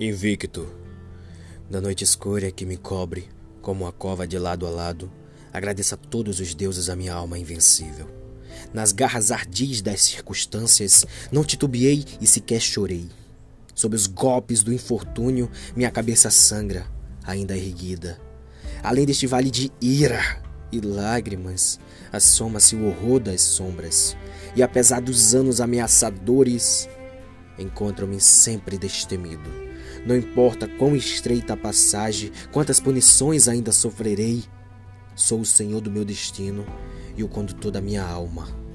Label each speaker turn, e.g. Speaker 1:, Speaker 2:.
Speaker 1: Invicto, da noite escura que me cobre, como uma cova de lado a lado, agradeço a todos os deuses a minha alma invencível. Nas garras ardis das circunstâncias, não titubeei e sequer chorei. Sob os golpes do infortúnio, minha cabeça sangra, ainda erguida. Além deste vale de ira e lágrimas, assoma-se o horror das sombras. E apesar dos anos ameaçadores, encontro-me sempre destemido não importa quão estreita a passagem, quantas punições ainda sofrerei, sou o senhor do meu destino e o condutor da minha alma.